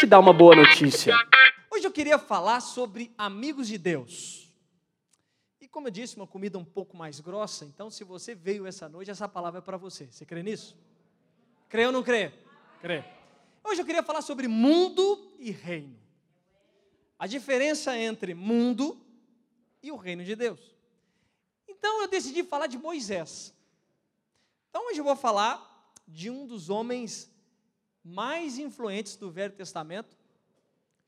te dar uma boa notícia. Hoje eu queria falar sobre amigos de Deus. E como eu disse, uma comida um pouco mais grossa, então se você veio essa noite, essa palavra é para você. Você crê nisso? Crê ou não crê? Crê. Hoje eu queria falar sobre mundo e reino. A diferença entre mundo e o reino de Deus. Então eu decidi falar de Moisés. Então hoje eu vou falar de um dos homens mais influentes do Velho Testamento,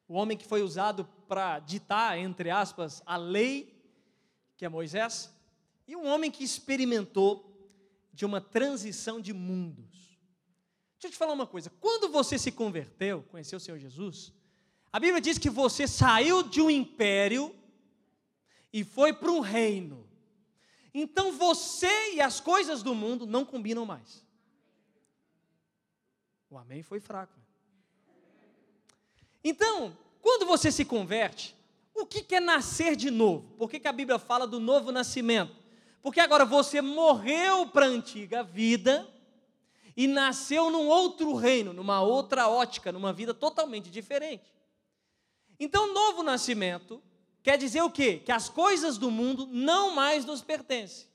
o homem que foi usado para ditar, entre aspas, a lei, que é Moisés, e um homem que experimentou de uma transição de mundos. Deixa eu te falar uma coisa: quando você se converteu, conheceu o Senhor Jesus, a Bíblia diz que você saiu de um império e foi para um reino. Então você e as coisas do mundo não combinam mais. O amém foi fraco. Então, quando você se converte, o que é nascer de novo? Por que, que a Bíblia fala do novo nascimento? Porque agora você morreu para a antiga vida e nasceu num outro reino, numa outra ótica, numa vida totalmente diferente. Então, novo nascimento quer dizer o quê? Que as coisas do mundo não mais nos pertencem.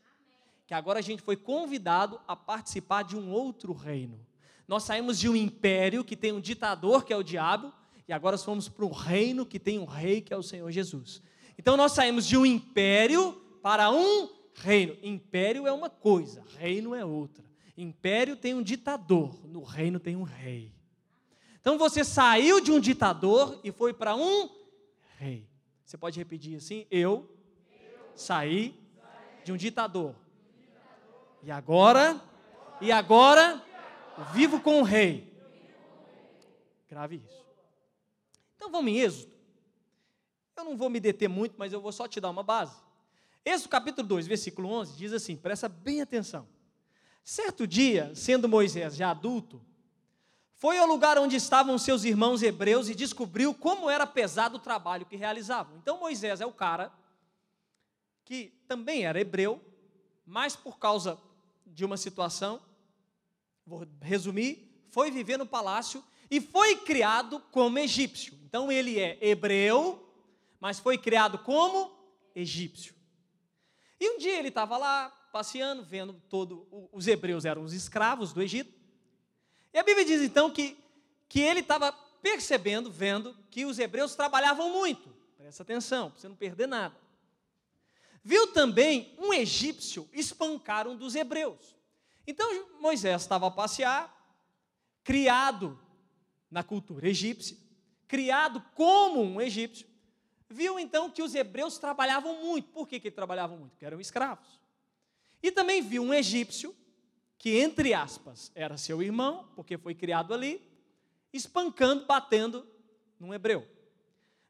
Que agora a gente foi convidado a participar de um outro reino. Nós saímos de um império que tem um ditador, que é o diabo, e agora fomos para um reino que tem um rei, que é o Senhor Jesus. Então nós saímos de um império para um reino. Império é uma coisa, reino é outra. Império tem um ditador, no reino tem um rei. Então você saiu de um ditador e foi para um rei. Você pode repetir assim? Eu, saí de um ditador. E agora, e agora Vivo com o rei. Grave isso. Então vamos em Êxodo. Eu não vou me deter muito, mas eu vou só te dar uma base. Êxodo capítulo 2, versículo 11, diz assim: presta bem atenção. Certo dia, sendo Moisés já adulto, foi ao lugar onde estavam seus irmãos hebreus e descobriu como era pesado o trabalho que realizavam. Então Moisés é o cara que também era hebreu, mas por causa de uma situação, vou resumir, foi viver no palácio e foi criado como egípcio. Então ele é hebreu, mas foi criado como egípcio. E um dia ele estava lá passeando, vendo todo os hebreus eram os escravos do Egito. E a Bíblia diz então que que ele estava percebendo, vendo que os hebreus trabalhavam muito. Presta atenção, para você não perder nada. Viu também um egípcio espancar um dos hebreus. Então Moisés estava a passear, criado na cultura egípcia, criado como um egípcio, viu então que os hebreus trabalhavam muito. Por que, que trabalhavam muito? Porque eram escravos. E também viu um egípcio, que entre aspas era seu irmão, porque foi criado ali, espancando, batendo num hebreu.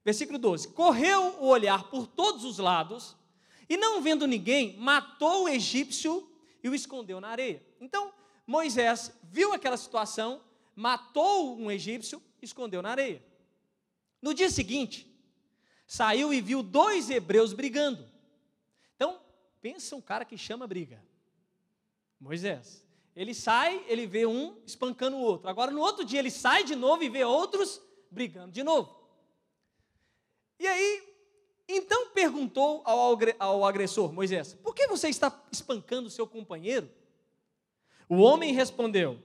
Versículo 12: Correu o olhar por todos os lados, e não vendo ninguém, matou o egípcio e o escondeu na areia. Então, Moisés viu aquela situação, matou um egípcio, escondeu na areia. No dia seguinte, saiu e viu dois hebreus brigando. Então, pensa um cara que chama briga. Moisés. Ele sai, ele vê um espancando o outro. Agora, no outro dia, ele sai de novo e vê outros brigando de novo. E aí, então perguntou ao agressor, Moisés: Por que você está espancando seu companheiro? O homem respondeu: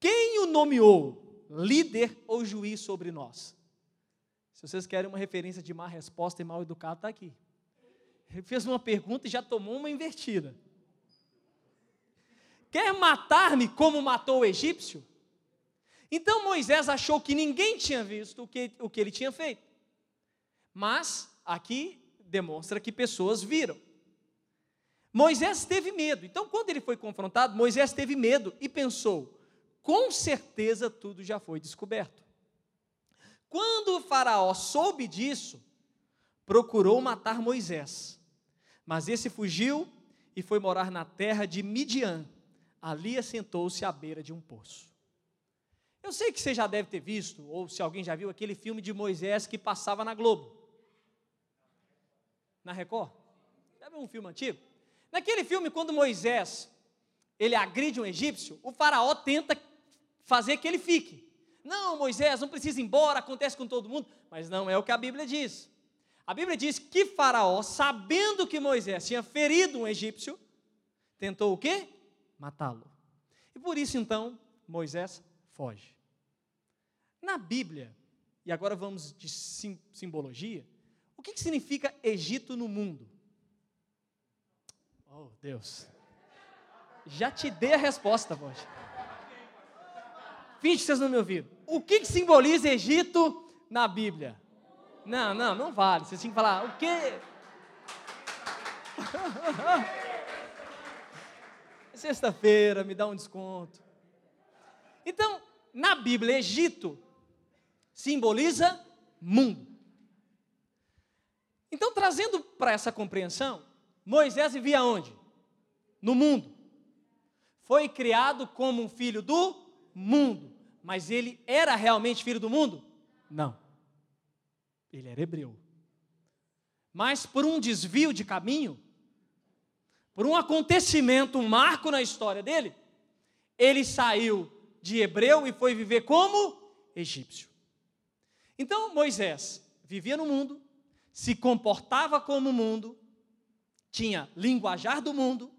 Quem o nomeou líder ou juiz sobre nós? Se vocês querem uma referência de má resposta e mal educado, está aqui. Ele fez uma pergunta e já tomou uma invertida. Quer matar-me como matou o egípcio? Então Moisés achou que ninguém tinha visto o que, o que ele tinha feito. Mas aqui demonstra que pessoas viram. Moisés teve medo. Então, quando ele foi confrontado, Moisés teve medo e pensou: com certeza tudo já foi descoberto. Quando o Faraó soube disso, procurou matar Moisés. Mas esse fugiu e foi morar na terra de Midian. Ali assentou-se à beira de um poço. Eu sei que você já deve ter visto, ou se alguém já viu, aquele filme de Moisés que passava na Globo. Na Record? Já viu um filme antigo? Naquele filme, quando Moisés ele agride um egípcio, o faraó tenta fazer que ele fique. Não, Moisés, não precisa ir embora, acontece com todo mundo. Mas não é o que a Bíblia diz. A Bíblia diz que Faraó, sabendo que Moisés tinha ferido um egípcio, tentou o quê? Matá-lo. E por isso então Moisés foge. Na Bíblia, e agora vamos de sim, simbologia, que, que significa Egito no mundo? Oh, Deus. Já te dei a resposta, Boja. Finge que vocês não me ouviram. O que, que simboliza Egito na Bíblia? Não, não, não vale. Vocês têm que falar, o quê? Sexta-feira, me dá um desconto. Então, na Bíblia, Egito simboliza mundo. Então, trazendo para essa compreensão, Moisés vivia onde? No mundo. Foi criado como um filho do mundo. Mas ele era realmente filho do mundo? Não. Ele era hebreu. Mas por um desvio de caminho, por um acontecimento, um marco na história dele, ele saiu de hebreu e foi viver como egípcio. Então Moisés vivia no mundo, se comportava como o mundo, tinha linguajar do mundo,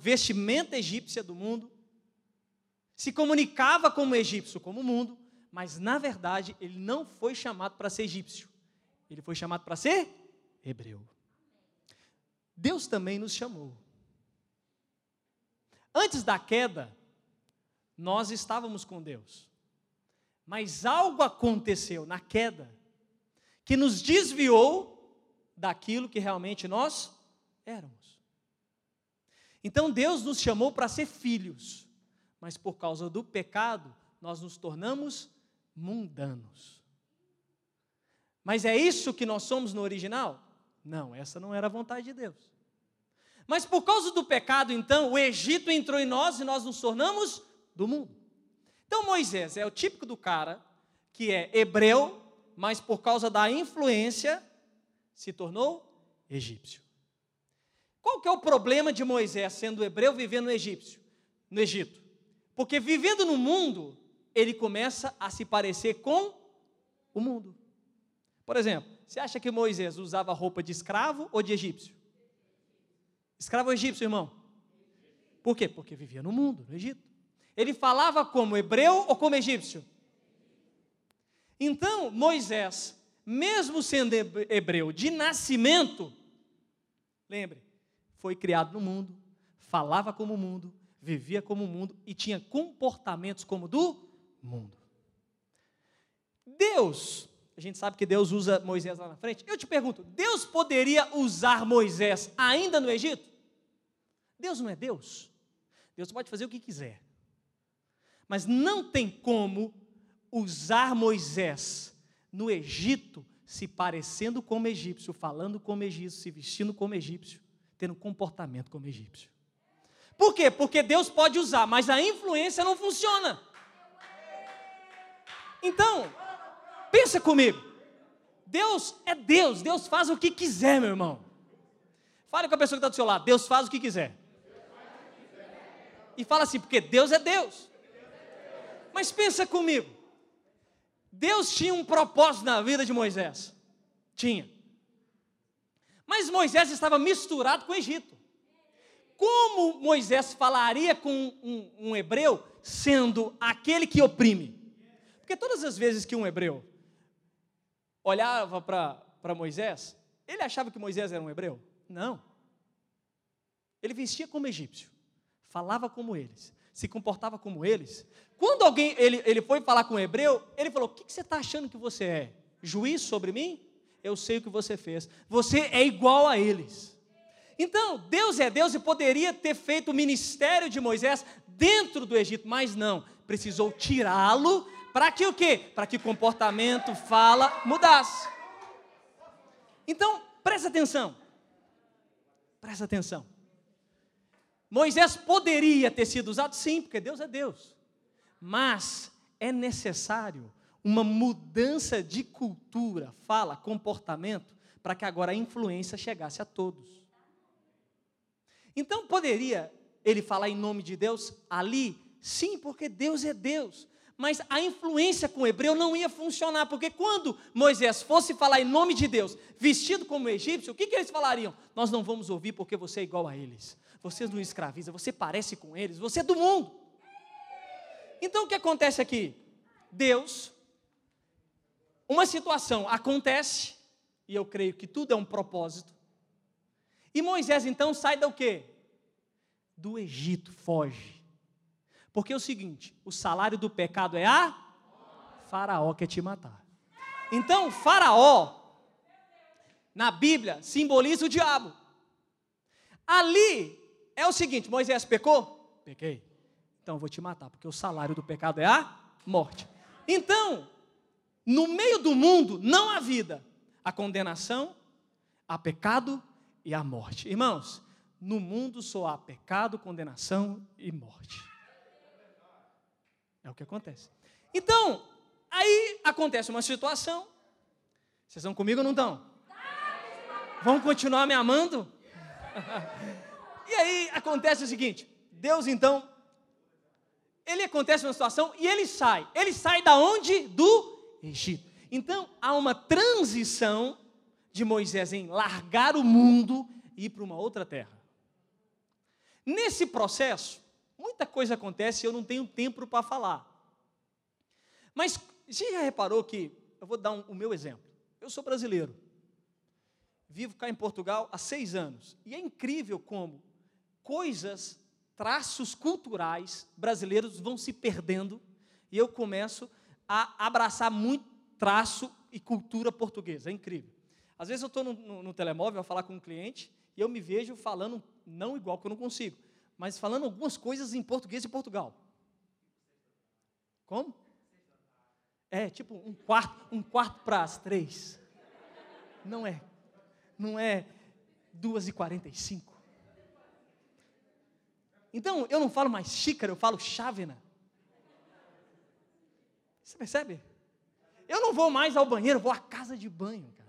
vestimenta egípcia do mundo, se comunicava como egípcio, como o mundo, mas na verdade ele não foi chamado para ser egípcio, ele foi chamado para ser hebreu. Deus também nos chamou. Antes da queda, nós estávamos com Deus, mas algo aconteceu na queda que nos desviou daquilo que realmente nós éramos. Então Deus nos chamou para ser filhos, mas por causa do pecado, nós nos tornamos mundanos. Mas é isso que nós somos no original? Não, essa não era a vontade de Deus. Mas por causa do pecado, então, o Egito entrou em nós e nós nos tornamos do mundo. Então Moisés é o típico do cara que é hebreu, mas por causa da influência se tornou egípcio. Qual que é o problema de Moisés sendo hebreu vivendo no egípcio, no Egito? Porque vivendo no mundo, ele começa a se parecer com o mundo. Por exemplo, você acha que Moisés usava roupa de escravo ou de egípcio? Escravo ou egípcio, irmão? Por quê? Porque vivia no mundo, no Egito. Ele falava como hebreu ou como egípcio? Então, Moisés, mesmo sendo hebreu de nascimento, lembre, foi criado no mundo, falava como o mundo, vivia como o mundo e tinha comportamentos como do mundo. Deus, a gente sabe que Deus usa Moisés lá na frente. Eu te pergunto, Deus poderia usar Moisés ainda no Egito? Deus não é Deus. Deus pode fazer o que quiser. Mas não tem como usar Moisés no Egito, se parecendo como egípcio, falando como egípcio, se vestindo como egípcio, tendo comportamento como egípcio. Por quê? Porque Deus pode usar, mas a influência não funciona. Então, pensa comigo. Deus é Deus, Deus faz o que quiser, meu irmão. Fale com a pessoa que está do seu lado, Deus faz o que quiser. E fala assim, porque Deus é Deus. Mas pensa comigo. Deus tinha um propósito na vida de Moisés. Tinha. Mas Moisés estava misturado com o Egito. Como Moisés falaria com um, um, hebreu sendo aquele que oprime? Porque todas as vezes que um hebreu olhava para Moisés, ele achava que Moisés era um hebreu? Não. Ele vestia como egípcio, falava como eles, se comportava como eles. Quando alguém ele, ele foi falar com o hebreu, ele falou: O que, que você está achando que você é? Juiz sobre mim? Eu sei o que você fez. Você é igual a eles. Então, Deus é Deus e poderia ter feito o ministério de Moisés dentro do Egito, mas não. Precisou tirá-lo para que o quê? Para que comportamento, fala, mudasse. Então, presta atenção. Presta atenção. Moisés poderia ter sido usado, sim, porque Deus é Deus. Mas é necessário uma mudança de cultura, fala, comportamento, para que agora a influência chegasse a todos. Então poderia ele falar em nome de Deus ali? Sim, porque Deus é Deus. Mas a influência com o hebreu não ia funcionar, porque quando Moisés fosse falar em nome de Deus, vestido como egípcio, o que, que eles falariam? Nós não vamos ouvir porque você é igual a eles. Você não escraviza, você parece com eles, você é do mundo. Então o que acontece aqui? Deus, uma situação acontece, e eu creio que tudo é um propósito. E Moisés então sai do quê? Do Egito, foge. Porque é o seguinte: o salário do pecado é a Faraó quer te matar. Então, Faraó, na Bíblia, simboliza o diabo. Ali é o seguinte: Moisés pecou? Pequei. Então eu vou te matar, porque o salário do pecado é a morte. Então, no meio do mundo não há vida, a condenação, há pecado e a morte. Irmãos, no mundo só há pecado, condenação e morte. É o que acontece. Então, aí acontece uma situação. Vocês estão comigo ou não estão? Vão continuar me amando? e aí acontece o seguinte: Deus então, ele acontece uma situação e ele sai. Ele sai da onde? Do Egito. Então há uma transição de Moisés em largar o mundo e ir para uma outra terra. Nesse processo, Muita coisa acontece e eu não tenho tempo para falar. Mas você já reparou que, eu vou dar um, o meu exemplo. Eu sou brasileiro. Vivo cá em Portugal há seis anos. E é incrível como coisas, traços culturais brasileiros vão se perdendo e eu começo a abraçar muito traço e cultura portuguesa. É incrível. Às vezes eu estou no, no, no, telemóvel a falar com um cliente e eu me vejo falando não igual que eu não consigo mas falando algumas coisas em português de Portugal. Como? É, tipo um quarto, um quarto para as três. Não é. Não é duas e quarenta e cinco. Então, eu não falo mais xícara, eu falo chávena. Você percebe? Eu não vou mais ao banheiro, vou à casa de banho, cara.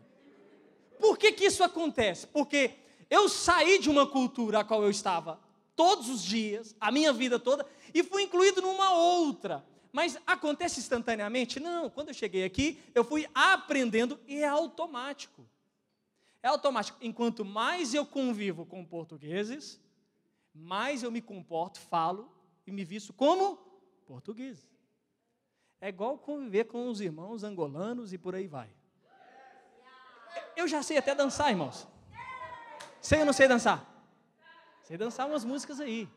Por que, que isso acontece? Porque eu saí de uma cultura a qual eu estava todos os dias, a minha vida toda, e fui incluído numa outra. Mas acontece instantaneamente? Não, quando eu cheguei aqui, eu fui aprendendo e é automático. É automático. Enquanto mais eu convivo com portugueses, mais eu me comporto, falo e me visto como português. É igual conviver com os irmãos angolanos e por aí vai. Eu já sei até dançar, irmãos. Sei ou não sei dançar? Sei dançar umas músicas aí.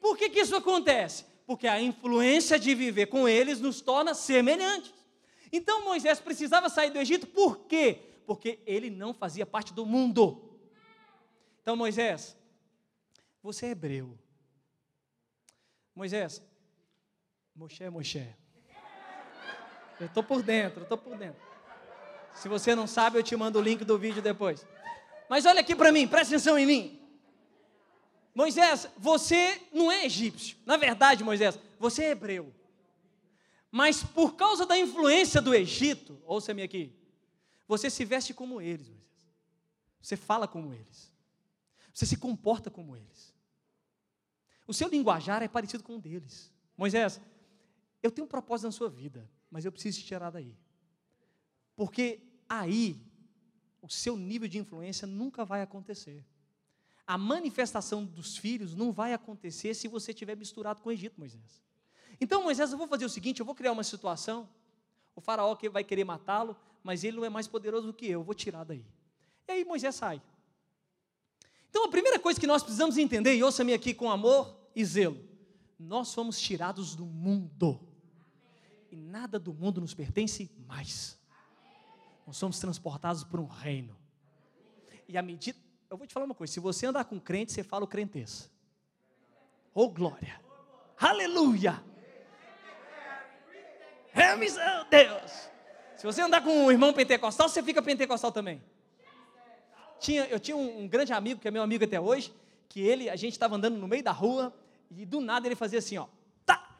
Por que, que isso acontece? Porque a influência de viver com eles nos torna semelhantes. Então Moisés precisava sair do Egito, por quê? Porque ele não fazia parte do mundo. Então, Moisés, você é hebreu. Moisés, Moshe, Moshe. Eu estou por dentro, eu estou por dentro. Se você não sabe, eu te mando o link do vídeo depois. Mas olha aqui para mim, presta atenção em mim. Moisés, você não é egípcio. Na verdade, Moisés, você é hebreu. Mas por causa da influência do Egito, ouça-me aqui, você se veste como eles, Moisés. Você fala como eles. Você se comporta como eles. O seu linguajar é parecido com o deles. Moisés, eu tenho um propósito na sua vida, mas eu preciso te tirar daí. Porque aí o seu nível de influência nunca vai acontecer a manifestação dos filhos não vai acontecer se você tiver misturado com o Egito, Moisés. Então, Moisés, eu vou fazer o seguinte: eu vou criar uma situação. O faraó vai querer matá-lo, mas ele não é mais poderoso do que eu, eu vou tirar daí. E aí Moisés sai. Então, a primeira coisa que nós precisamos entender, e ouça-me aqui com amor e zelo: nós fomos tirados do mundo, e nada do mundo nos pertence mais. Nós somos transportados por um reino. E à medida, eu vou te falar uma coisa: se você andar com crente, você fala o crentez. Oh, glória! Aleluia! É missão, Deus! Se você andar com um irmão pentecostal, você fica pentecostal também. Tinha, eu tinha um, um grande amigo, que é meu amigo até hoje, que ele, a gente estava andando no meio da rua, e do nada ele fazia assim, ó. Tá!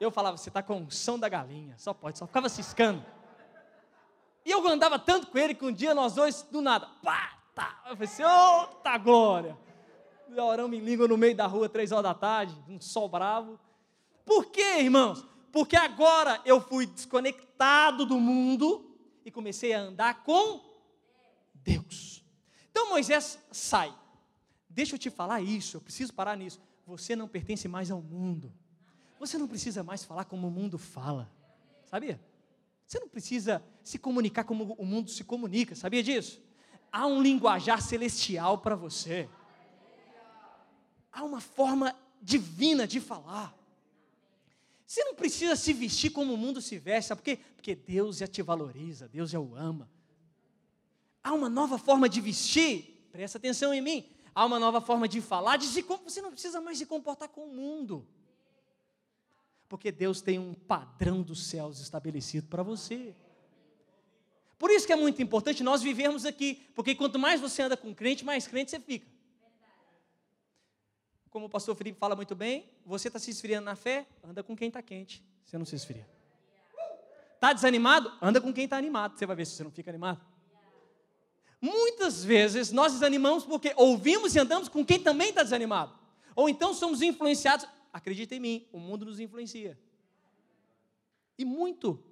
Eu falava, você está com som da galinha, só pode, só ficava ciscando. E eu andava tanto com ele que um dia nós dois, do nada, pá, tá. Eu falei assim, ô, tá glória. Oramos em língua no meio da rua, três horas da tarde, um sol bravo. Por quê, irmãos? Porque agora eu fui desconectado do mundo e comecei a andar com Deus. Então Moisés sai. Deixa eu te falar isso, eu preciso parar nisso. Você não pertence mais ao mundo. Você não precisa mais falar como o mundo fala. Sabia? Você não precisa se comunicar como o mundo se comunica. Sabia disso? Há um linguajar celestial para você. Há uma forma divina de falar. Você não precisa se vestir como o mundo se veste, sabe por quê? Porque Deus já te valoriza, Deus já o ama. Há uma nova forma de vestir, presta atenção em mim. Há uma nova forma de falar, de se, você não precisa mais se comportar com o mundo. Porque Deus tem um padrão dos céus estabelecido para você. Por isso que é muito importante nós vivermos aqui, porque quanto mais você anda com crente, mais crente você fica como o pastor Felipe fala muito bem, você está se esfriando na fé, anda com quem está quente, você não se esfria. Está desanimado? Anda com quem está animado, você vai ver se você não fica animado. Muitas vezes nós desanimamos porque ouvimos e andamos com quem também está desanimado. Ou então somos influenciados, acredita em mim, o mundo nos influencia. E muito.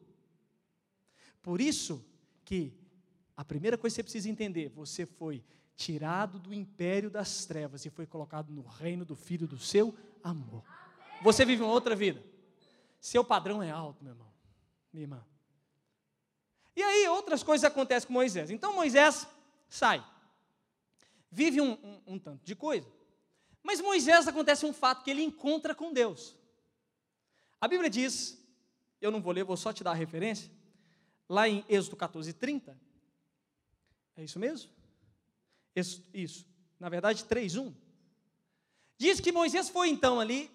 Por isso que a primeira coisa que você precisa entender, você foi tirado do império das trevas e foi colocado no reino do Filho do seu amor. Você vive uma outra vida. Seu padrão é alto, meu irmão, minha irmã. E aí outras coisas acontecem com Moisés. Então Moisés sai, vive um, um, um tanto de coisa. Mas Moisés acontece um fato que ele encontra com Deus. A Bíblia diz, eu não vou ler, vou só te dar a referência, lá em Êxodo 14, 30. É isso mesmo? Isso, isso. na verdade, 3:1. Diz que Moisés foi então ali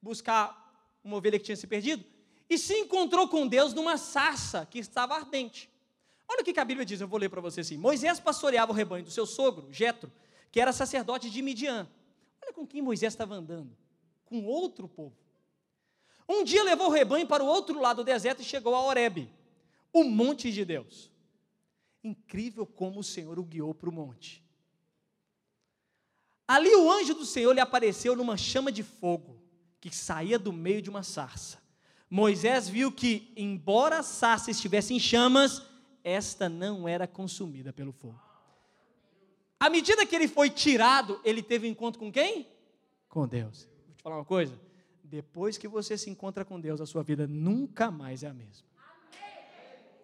buscar uma ovelha que tinha se perdido e se encontrou com Deus numa sarça que estava ardente. Olha o que a Bíblia diz, eu vou ler para você assim. Moisés pastoreava o rebanho do seu sogro, Jetro, que era sacerdote de Midian. Olha com quem Moisés estava andando, com outro povo. Um dia levou o rebanho para o outro lado do deserto e chegou a Horebe, o monte de Deus. Incrível como o Senhor o guiou para o monte. Ali o anjo do Senhor lhe apareceu numa chama de fogo que saía do meio de uma sarça. Moisés viu que, embora a sarça estivesse em chamas, esta não era consumida pelo fogo. À medida que ele foi tirado, ele teve um encontro com quem? Com Deus. Vou te falar uma coisa. Depois que você se encontra com Deus, a sua vida nunca mais é a mesma.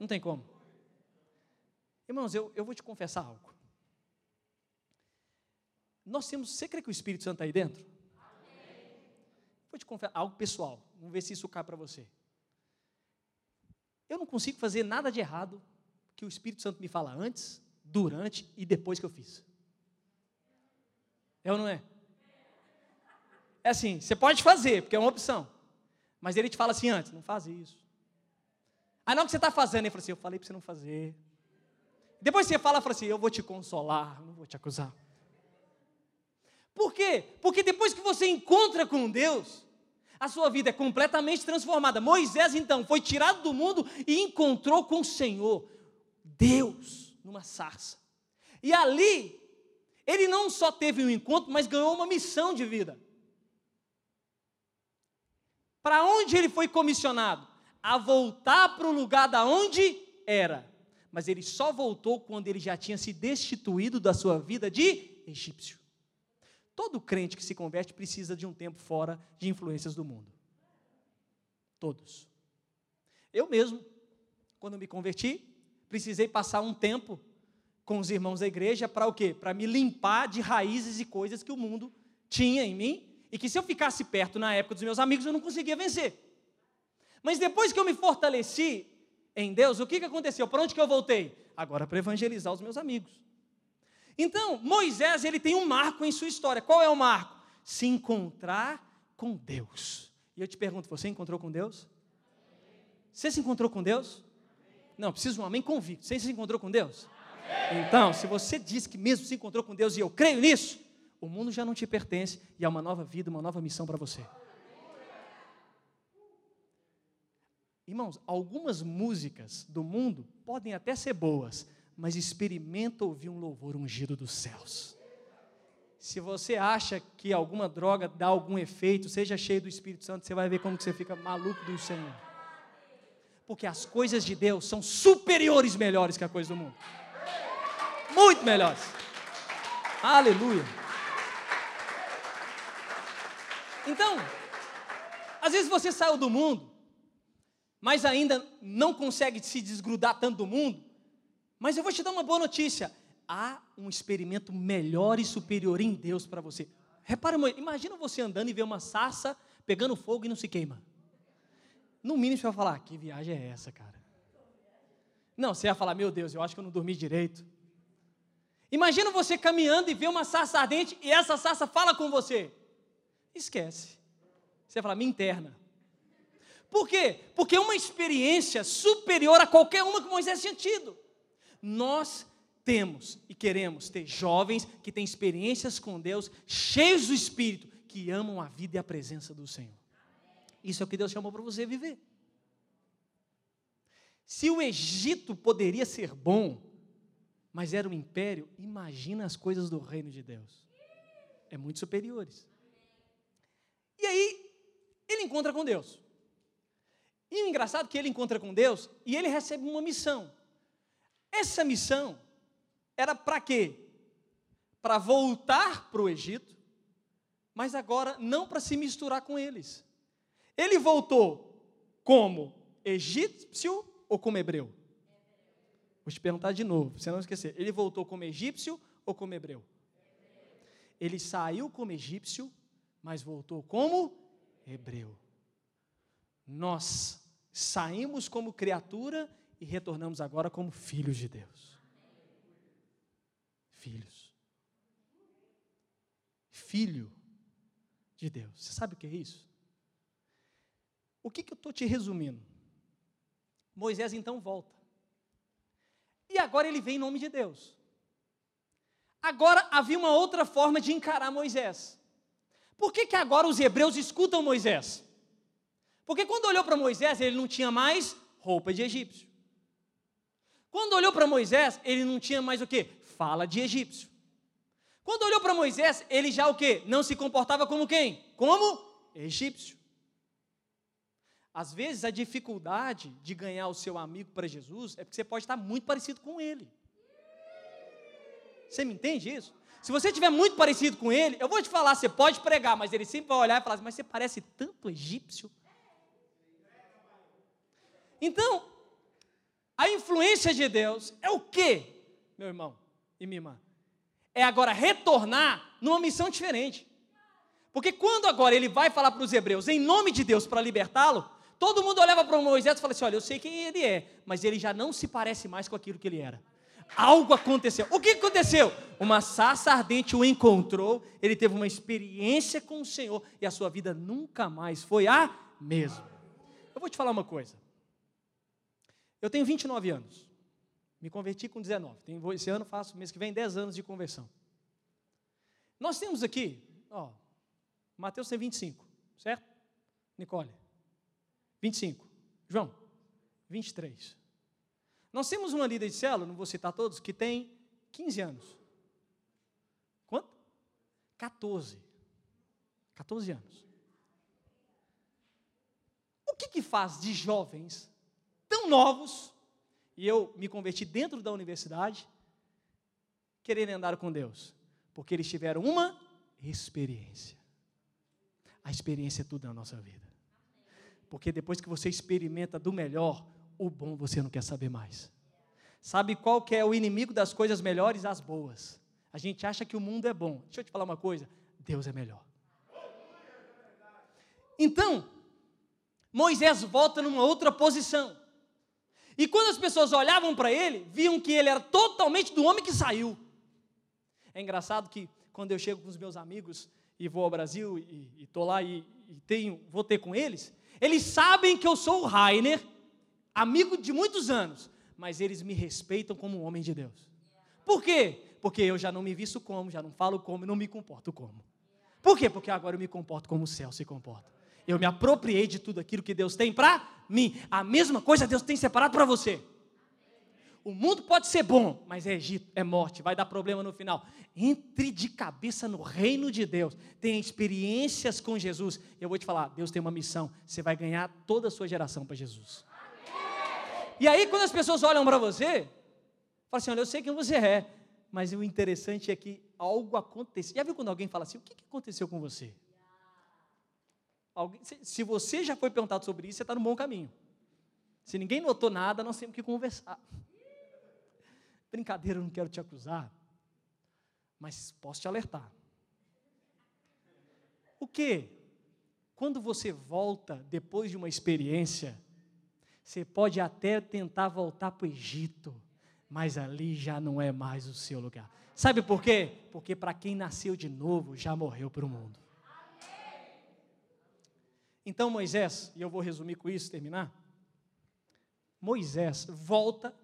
Não tem como. Irmãos, eu, eu vou te confessar algo. Nós temos. Você crê que o Espírito Santo está aí dentro? Vou te confessar algo pessoal. Vamos ver se isso cai para você. Eu não consigo fazer nada de errado que o Espírito Santo me fala antes, durante e depois que eu fiz. É ou não é? É assim, você pode fazer, porque é uma opção. Mas ele te fala assim antes, não faz isso. Aí não que você está fazendo, ele fala assim, eu falei para você não fazer. Depois você fala, fala assim: Eu vou te consolar, não vou te acusar. Por quê? Porque depois que você encontra com Deus, a sua vida é completamente transformada. Moisés, então, foi tirado do mundo e encontrou com o Senhor, Deus, numa sarça. E ali, ele não só teve um encontro, mas ganhou uma missão de vida. Para onde ele foi comissionado? A voltar para o lugar da onde era mas ele só voltou quando ele já tinha se destituído da sua vida de egípcio. Todo crente que se converte precisa de um tempo fora de influências do mundo. Todos. Eu mesmo, quando me converti, precisei passar um tempo com os irmãos da igreja para o quê? Para me limpar de raízes e coisas que o mundo tinha em mim e que se eu ficasse perto na época dos meus amigos eu não conseguia vencer. Mas depois que eu me fortaleci em Deus, o que, que aconteceu? Para onde que eu voltei? Agora para evangelizar os meus amigos. Então, Moisés, ele tem um marco em sua história. Qual é o marco? Se encontrar com Deus. E eu te pergunto, você encontrou com Deus? Você se encontrou com Deus? Não, preciso de um amém convicto. Você se encontrou com Deus? Então, se você diz que mesmo se encontrou com Deus e eu creio nisso, o mundo já não te pertence e há uma nova vida, uma nova missão para você. Irmãos, algumas músicas do mundo podem até ser boas, mas experimenta ouvir um louvor ungido dos céus. se você acha que alguma droga dá algum efeito, seja cheio do Espírito Santo, você vai ver como que você fica maluco do Senhor. Porque as coisas de Deus são superiores melhores que a coisa do mundo. Muito melhores. Aleluia. Então, às vezes você saiu do mundo, mas ainda não consegue se desgrudar tanto do mundo. Mas eu vou te dar uma boa notícia há um experimento melhor e superior em Deus para você. Repara, imagina você andando e ver uma sarça pegando fogo e não se queima. No mínimo você vai falar, que viagem é essa, cara? Não, você vai falar, meu Deus, eu acho que eu não dormi direito. Imagina você caminhando e ver uma sarça ardente e essa sarça fala com você. Esquece. Você vai falar, me interna. Por quê? Porque é uma experiência superior a qualquer uma que Moisés tinha tido. Nós temos e queremos ter jovens que têm experiências com Deus, cheios do Espírito, que amam a vida e a presença do Senhor. Isso é o que Deus chamou para você viver. Se o Egito poderia ser bom, mas era um império, imagina as coisas do reino de Deus. É muito superiores. E aí, ele encontra com Deus. E o engraçado é que ele encontra com Deus e ele recebe uma missão. Essa missão era para quê? Para voltar para o Egito, mas agora não para se misturar com eles. Ele voltou como egípcio ou como hebreu? Vou te perguntar de novo, você não esquecer. Ele voltou como egípcio ou como hebreu? Ele saiu como egípcio, mas voltou como hebreu. Nós saímos como criatura e retornamos agora como filhos de Deus filhos. Filho de Deus. Você sabe o que é isso? O que, que eu estou te resumindo? Moisés então volta. E agora ele vem em nome de Deus. Agora havia uma outra forma de encarar Moisés. Por que, que agora os hebreus escutam Moisés? Porque quando olhou para Moisés, ele não tinha mais roupa de egípcio. Quando olhou para Moisés, ele não tinha mais o que? fala de egípcio. Quando olhou para Moisés, ele já o quê? Não se comportava como quem? Como egípcio. Às vezes a dificuldade de ganhar o seu amigo para Jesus é porque você pode estar muito parecido com ele. Você me entende isso? Se você estiver muito parecido com ele, eu vou te falar, você pode pregar, mas ele sempre vai olhar e falar assim, mas você parece tanto egípcio. Então, a influência de Deus é o que, meu irmão? e minha irmã, é agora retornar numa missão diferente. Porque quando agora ele vai falar para os hebreus em nome de Deus para libertá-lo, todo mundo olhava para Moisés e falava assim: Olha, eu sei quem ele é, mas ele já não se parece mais com aquilo que ele era. Algo aconteceu. O que aconteceu? Uma sarça ardente o encontrou, ele teve uma experiência com o Senhor e a sua vida nunca mais foi a mesma. Eu vou te falar uma coisa. Eu tenho 29 anos. Me converti com 19. Tem, esse ano faço, mês que vem, 10 anos de conversão. Nós temos aqui, ó, Mateus tem 25, certo? Nicole? 25. João? 23. Nós temos uma líder de célula, não vou citar todos, que tem 15 anos. Quanto? 14. 14 anos. O que, que faz de jovens tão novos e eu me converti dentro da universidade, querendo andar com Deus, porque eles tiveram uma experiência. A experiência é tudo na nossa vida. Porque depois que você experimenta do melhor, o bom você não quer saber mais. Sabe qual que é o inimigo das coisas melhores? As boas. A gente acha que o mundo é bom. Deixa eu te falar uma coisa: Deus é melhor. Então, Moisés volta numa outra posição. E quando as pessoas olhavam para ele, viam que ele era totalmente do homem que saiu. É engraçado que quando eu chego com os meus amigos e vou ao Brasil e estou lá e, e, tenho, vou ter com eles, eles sabem que eu sou o Rainer, amigo de muitos anos, mas eles me respeitam como um homem de Deus. Por quê? Porque eu já não me visto como, já não falo como, não me comporto como. Por quê? Porque agora eu me comporto como o céu se comporta. Eu me apropriei de tudo aquilo que Deus tem para mim. A mesma coisa Deus tem separado para você. O mundo pode ser bom, mas é Egito, é morte, vai dar problema no final. Entre de cabeça no reino de Deus. Tenha experiências com Jesus. Eu vou te falar, Deus tem uma missão. Você vai ganhar toda a sua geração para Jesus. E aí, quando as pessoas olham para você, falam assim: olha, eu sei quem você é, mas o interessante é que algo aconteceu. Já viu quando alguém fala assim: o que aconteceu com você? Alguém, se você já foi perguntado sobre isso, você está no bom caminho. Se ninguém notou nada, nós temos que conversar. Brincadeira, eu não quero te acusar, mas posso te alertar. O que? Quando você volta depois de uma experiência, você pode até tentar voltar para o Egito, mas ali já não é mais o seu lugar. Sabe por quê? Porque para quem nasceu de novo, já morreu para o mundo. Então Moisés, e eu vou resumir com isso, terminar. Moisés volta,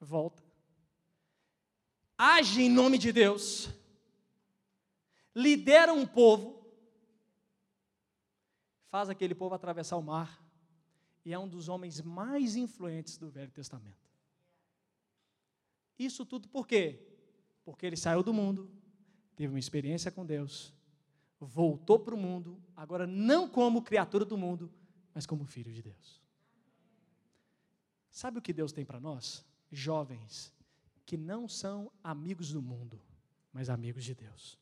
volta, age em nome de Deus, lidera um povo, faz aquele povo atravessar o mar, e é um dos homens mais influentes do Velho Testamento. Isso tudo por quê? Porque ele saiu do mundo, teve uma experiência com Deus, voltou para o mundo, agora não como criatura do mundo, mas como filho de Deus. Sabe o que Deus tem para nós? Jovens que não são amigos do mundo, mas amigos de Deus.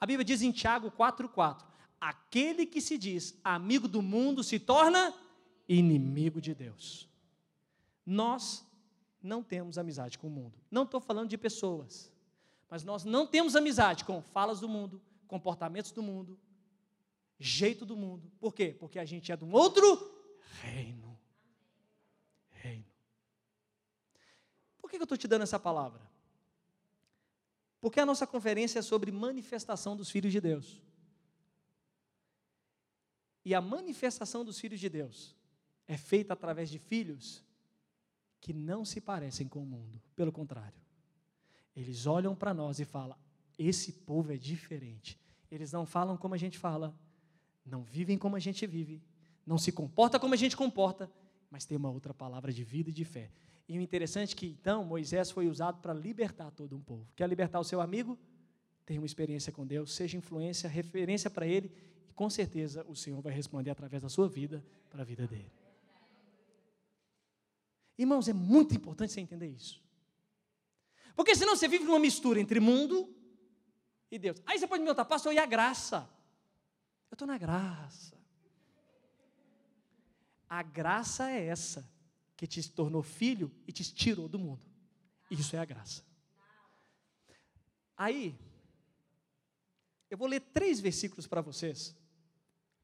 A Bíblia diz em Tiago 4,4: aquele que se diz amigo do mundo se torna inimigo de Deus. Nós não temos amizade com o mundo. Não estou falando de pessoas, mas nós não temos amizade com falas do mundo, comportamentos do mundo, jeito do mundo. Por quê? Porque a gente é de um outro reino. Por que eu estou te dando essa palavra? Porque a nossa conferência é sobre manifestação dos filhos de Deus. E a manifestação dos filhos de Deus é feita através de filhos que não se parecem com o mundo. Pelo contrário, eles olham para nós e falam: esse povo é diferente. Eles não falam como a gente fala, não vivem como a gente vive, não se comporta como a gente comporta, mas tem uma outra palavra de vida e de fé. E o interessante é que então Moisés foi usado para libertar todo um povo. Quer libertar o seu amigo? Tenha uma experiência com Deus, seja influência, referência para ele, e com certeza o Senhor vai responder através da sua vida para a vida dele. Irmãos, é muito importante você entender isso. Porque senão você vive numa mistura entre mundo e Deus. Aí você pode me perguntar, pastor, e a graça? Eu estou na graça. A graça é essa que te tornou filho e te tirou do mundo. Isso é a graça. Aí, eu vou ler três versículos para vocês.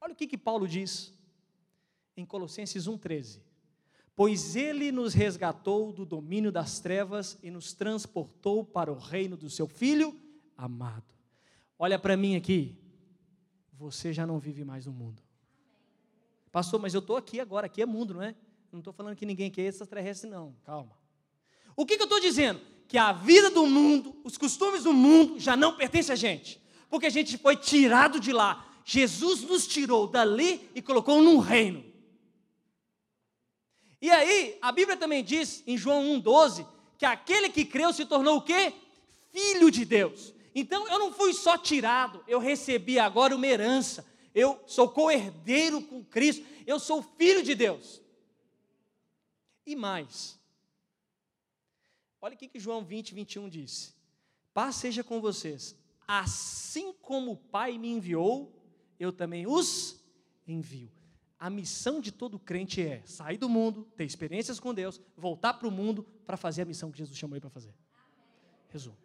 Olha o que, que Paulo diz em Colossenses 1,13 pois ele nos resgatou do domínio das trevas e nos transportou para o reino do seu filho amado. Olha para mim aqui, você já não vive mais no mundo. Pastor, mas eu estou aqui agora, aqui é mundo, não é? Não estou falando que ninguém aqui é extraterrestre, não, calma. O que, que eu estou dizendo? Que a vida do mundo, os costumes do mundo já não pertencem a gente, porque a gente foi tirado de lá. Jesus nos tirou dali e colocou num reino. E aí, a Bíblia também diz, em João 1,12, que aquele que creu se tornou o quê? Filho de Deus. Então, eu não fui só tirado, eu recebi agora uma herança. Eu sou co-herdeiro com Cristo, eu sou filho de Deus. E mais, olha o que João 20, 21 diz: Paz seja com vocês, assim como o Pai me enviou, eu também os envio a missão de todo crente é sair do mundo, ter experiências com Deus, voltar para o mundo para fazer a missão que Jesus chamou ele para fazer. Resumo.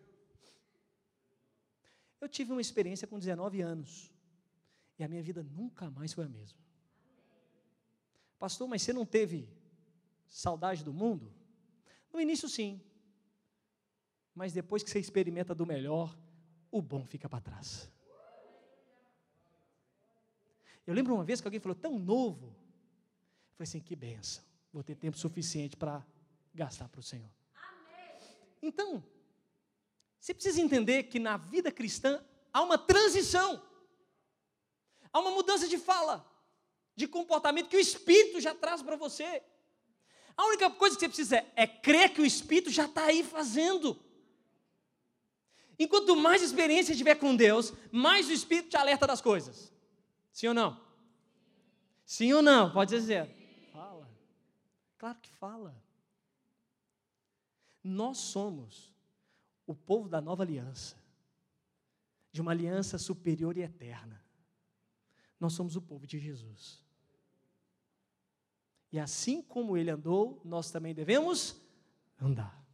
Eu tive uma experiência com 19 anos e a minha vida nunca mais foi a mesma. Pastor, mas você não teve saudade do mundo? No início, sim. Mas depois que você experimenta do melhor, o bom fica para trás. Eu lembro uma vez que alguém falou, tão novo. Eu falei assim, que benção. Vou ter tempo suficiente para gastar para o Senhor. Então, você precisa entender que na vida cristã há uma transição. Há uma mudança de fala, de comportamento que o Espírito já traz para você. A única coisa que você precisa é, é crer que o Espírito já está aí fazendo. Enquanto mais experiência tiver com Deus, mais o Espírito te alerta das coisas. Sim ou não? Sim ou não? Pode dizer. Fala. Claro que fala. Nós somos o povo da nova aliança, de uma aliança superior e eterna. Nós somos o povo de Jesus. E assim como ele andou, nós também devemos andar.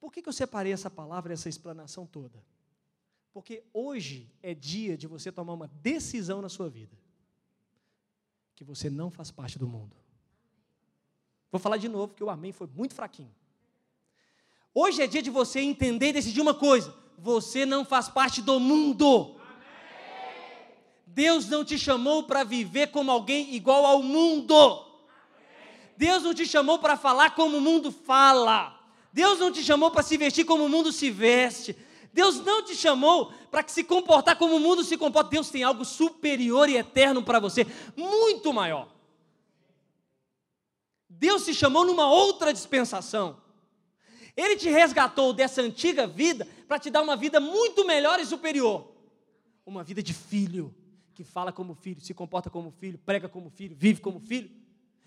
Por que, que eu separei essa palavra, essa explanação toda? Porque hoje é dia de você tomar uma decisão na sua vida. Que você não faz parte do mundo. Vou falar de novo, porque o amém foi muito fraquinho. Hoje é dia de você entender e decidir uma coisa: você não faz parte do mundo. Deus não te chamou para viver como alguém igual ao mundo. Deus não te chamou para falar como o mundo fala. Deus não te chamou para se vestir como o mundo se veste. Deus não te chamou para se comportar como o mundo se comporta. Deus tem algo superior e eterno para você, muito maior. Deus te chamou numa outra dispensação. Ele te resgatou dessa antiga vida para te dar uma vida muito melhor e superior. Uma vida de filho, que fala como filho, se comporta como filho, prega como filho, vive como filho.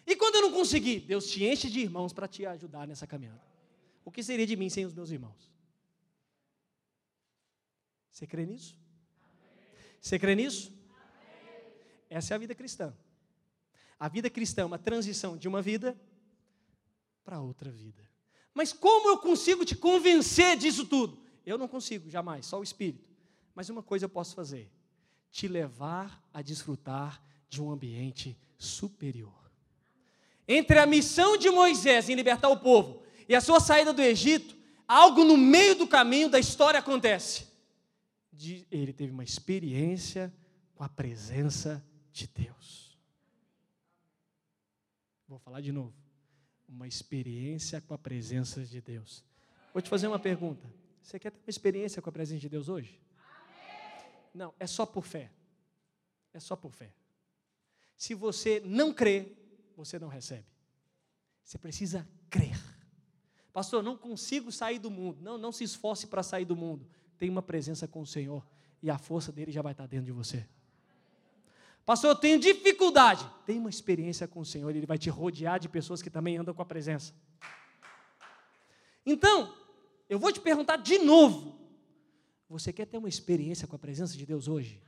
E quando eu não conseguir, Deus te enche de irmãos para te ajudar nessa caminhada. O que seria de mim sem os meus irmãos? Você crê nisso? Você crê nisso? Essa é a vida cristã. A vida cristã é uma transição de uma vida para outra vida. Mas como eu consigo te convencer disso tudo? Eu não consigo, jamais, só o Espírito. Mas uma coisa eu posso fazer: te levar a desfrutar de um ambiente superior. Entre a missão de Moisés em libertar o povo e a sua saída do Egito, algo no meio do caminho da história acontece. Ele teve uma experiência com a presença de Deus. Vou falar de novo uma experiência com a presença de Deus. Vou te fazer uma pergunta. Você quer ter uma experiência com a presença de Deus hoje? Não, é só por fé. É só por fé. Se você não crê, você não recebe. Você precisa crer. Pastor, não consigo sair do mundo. Não, não se esforce para sair do mundo. Tem uma presença com o Senhor e a força dele já vai estar dentro de você. Pastor, eu tenho dificuldade. Tem uma experiência com o Senhor, Ele vai te rodear de pessoas que também andam com a presença. Então, eu vou te perguntar de novo: você quer ter uma experiência com a presença de Deus hoje?